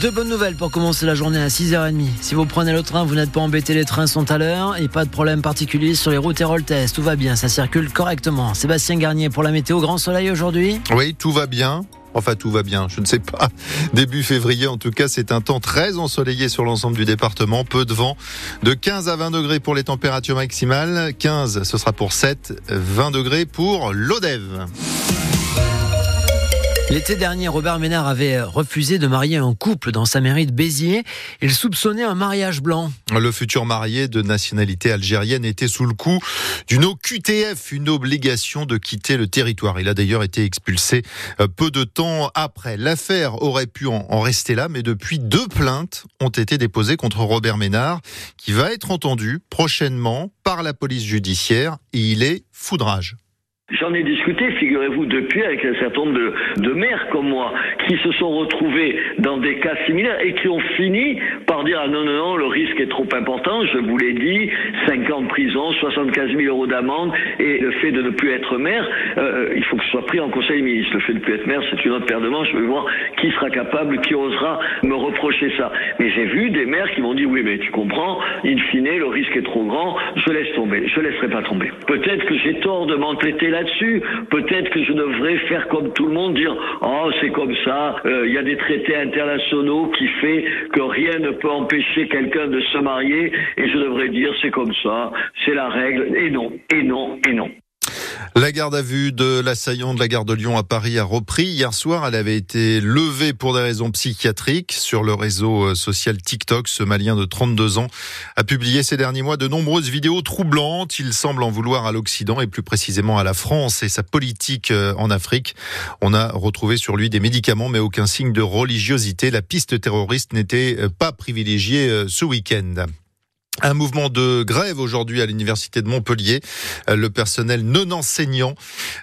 Deux bonnes nouvelles pour commencer la journée à 6h30. Si vous prenez le train, vous n'êtes pas embêté, les trains sont à l'heure et pas de problème particulier sur les routes Héroltès. Tout va bien, ça circule correctement. Sébastien Garnier pour la météo, grand soleil aujourd'hui Oui, tout va bien. Enfin, tout va bien, je ne sais pas. Début février, en tout cas, c'est un temps très ensoleillé sur l'ensemble du département. Peu de vent, de 15 à 20 degrés pour les températures maximales. 15, ce sera pour 7, 20 degrés pour l'Odève. L'été dernier, Robert Ménard avait refusé de marier un couple dans sa mairie de Béziers. Il soupçonnait un mariage blanc. Le futur marié de nationalité algérienne était sous le coup d'une OQTF, une obligation de quitter le territoire. Il a d'ailleurs été expulsé euh, peu de temps après. L'affaire aurait pu en rester là, mais depuis deux plaintes ont été déposées contre Robert Ménard, qui va être entendu prochainement par la police judiciaire et il est foudrage. J'en ai discuté, figurez-vous, depuis avec un certain nombre de, maires comme moi, qui se sont retrouvés dans des cas similaires et qui ont fini par dire ah non non non le risque est trop important. Je vous l'ai dit, 5 ans de prison, 75 000 euros d'amende et le fait de ne plus être maire, euh, il faut que ce soit pris en Conseil ministre. Le fait de ne plus être maire, c'est une autre paire de manches. Je vais voir qui sera capable, qui osera me reprocher ça. Mais j'ai vu des maires qui m'ont dit oui mais tu comprends, in fine le risque est trop grand, je laisse tomber, je laisserai pas tomber. Peut-être que j'ai tort de m'entêter là là-dessus. Peut-être que je devrais faire comme tout le monde, dire oh c'est comme ça, euh, il y a des traités internationaux qui fait que rien ne peut empêcher quelqu'un de se marier, et je devrais dire c'est comme ça, c'est la règle, et non, et non, et non. La garde à vue de l'assaillant de la gare de Lyon à Paris a repris. Hier soir, elle avait été levée pour des raisons psychiatriques. Sur le réseau euh, social TikTok, ce Malien de 32 ans a publié ces derniers mois de nombreuses vidéos troublantes. Il semble en vouloir à l'Occident et plus précisément à la France et sa politique euh, en Afrique. On a retrouvé sur lui des médicaments mais aucun signe de religiosité. La piste terroriste n'était euh, pas privilégiée ce week-end. Un mouvement de grève aujourd'hui à l'université de Montpellier. Euh, le personnel non enseignant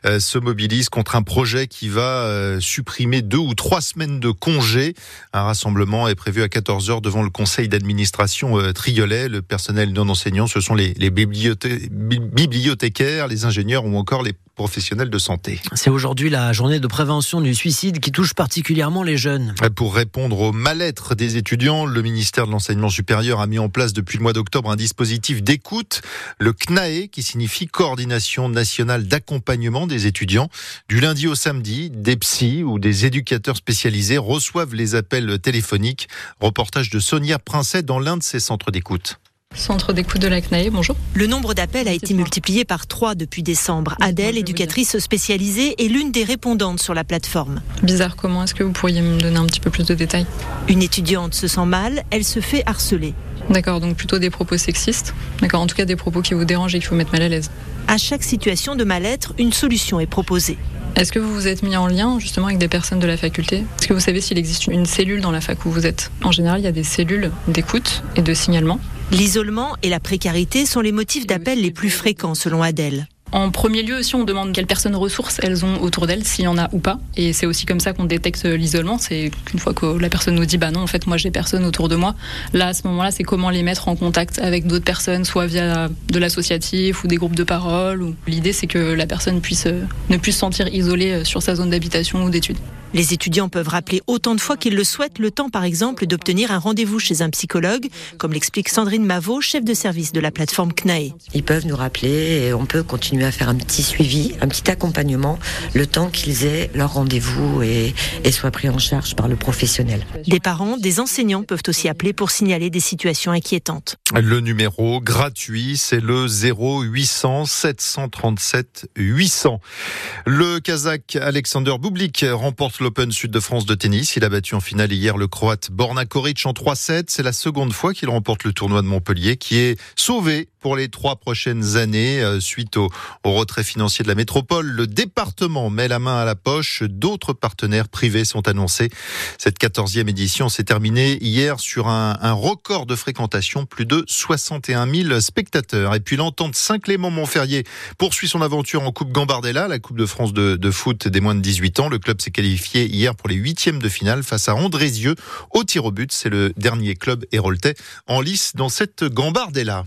euh, se mobilise contre un projet qui va euh, supprimer deux ou trois semaines de congés. Un rassemblement est prévu à 14 heures devant le conseil d'administration Triolet. Le personnel non enseignant, ce sont les bibliothécaires, les ingénieurs ou encore les professionnels de santé. C'est aujourd'hui la journée de prévention du suicide qui touche particulièrement les jeunes. Pour répondre au mal-être des étudiants, le ministère de l'Enseignement supérieur a mis en place depuis le mois d'octobre un dispositif d'écoute, le CNAE, qui signifie Coordination nationale d'accompagnement des étudiants. Du lundi au samedi, des psys ou des éducateurs spécialisés reçoivent les appels téléphoniques. Reportage de Sonia Princet dans l'un de ces centres d'écoute. Centre d'écoute de la CNAE, bonjour. Le nombre d'appels a été multiplié par trois depuis décembre. Adèle, éducatrice spécialisée, est l'une des répondantes sur la plateforme. Bizarre, comment est-ce que vous pourriez me donner un petit peu plus de détails? Une étudiante se sent mal, elle se fait harceler. D'accord, donc plutôt des propos sexistes. D'accord, en tout cas des propos qui vous dérangent et qui vous mettent mal à l'aise. À chaque situation de mal-être, une solution est proposée. Est-ce que vous vous êtes mis en lien justement avec des personnes de la faculté? Est-ce que vous savez s'il existe une cellule dans la fac où vous êtes? En général, il y a des cellules d'écoute et de signalement. L'isolement et la précarité sont les motifs d'appel les plus fréquents selon Adèle. En premier lieu aussi, on demande quelles personnes ressources elles ont autour d'elles, s'il y en a ou pas. Et c'est aussi comme ça qu'on détecte l'isolement. C'est qu'une fois que la personne nous dit, bah non, en fait, moi j'ai personne autour de moi. Là, à ce moment-là, c'est comment les mettre en contact avec d'autres personnes, soit via de l'associatif ou des groupes de parole. L'idée, c'est que la personne puisse ne plus se sentir isolée sur sa zone d'habitation ou d'études. Les étudiants peuvent rappeler autant de fois qu'ils le souhaitent, le temps par exemple d'obtenir un rendez-vous chez un psychologue, comme l'explique Sandrine Mavot, chef de service de la plateforme CNAE. Ils peuvent nous rappeler et on peut continuer à faire un petit suivi, un petit accompagnement, le temps qu'ils aient leur rendez-vous et, et soient pris en charge par le professionnel. Des parents, des enseignants peuvent aussi appeler pour signaler des situations inquiétantes. Le numéro gratuit, c'est le 0800 737 800. Le Kazakh Alexander Bublik remporte l'Open Sud de France de tennis. Il a battu en finale hier le Croate Borna Koric en 3-7. C'est la seconde fois qu'il remporte le tournoi de Montpellier qui est sauvé pour les trois prochaines années euh, suite au, retrait financier de la métropole. Le département met la main à la poche. D'autres partenaires privés sont annoncés. Cette quatorzième édition s'est terminée hier sur un, record de fréquentation, plus de 61 000 spectateurs. Et puis l'entente Saint-Clément-Montferrier poursuit son aventure en Coupe Gambardella, la Coupe de France de, de foot des moins de 18 ans. Le club s'est qualifié hier pour les huitièmes de finale face à Andrézieux au tir au but. C'est le dernier club héroltais en lice dans cette gambardella.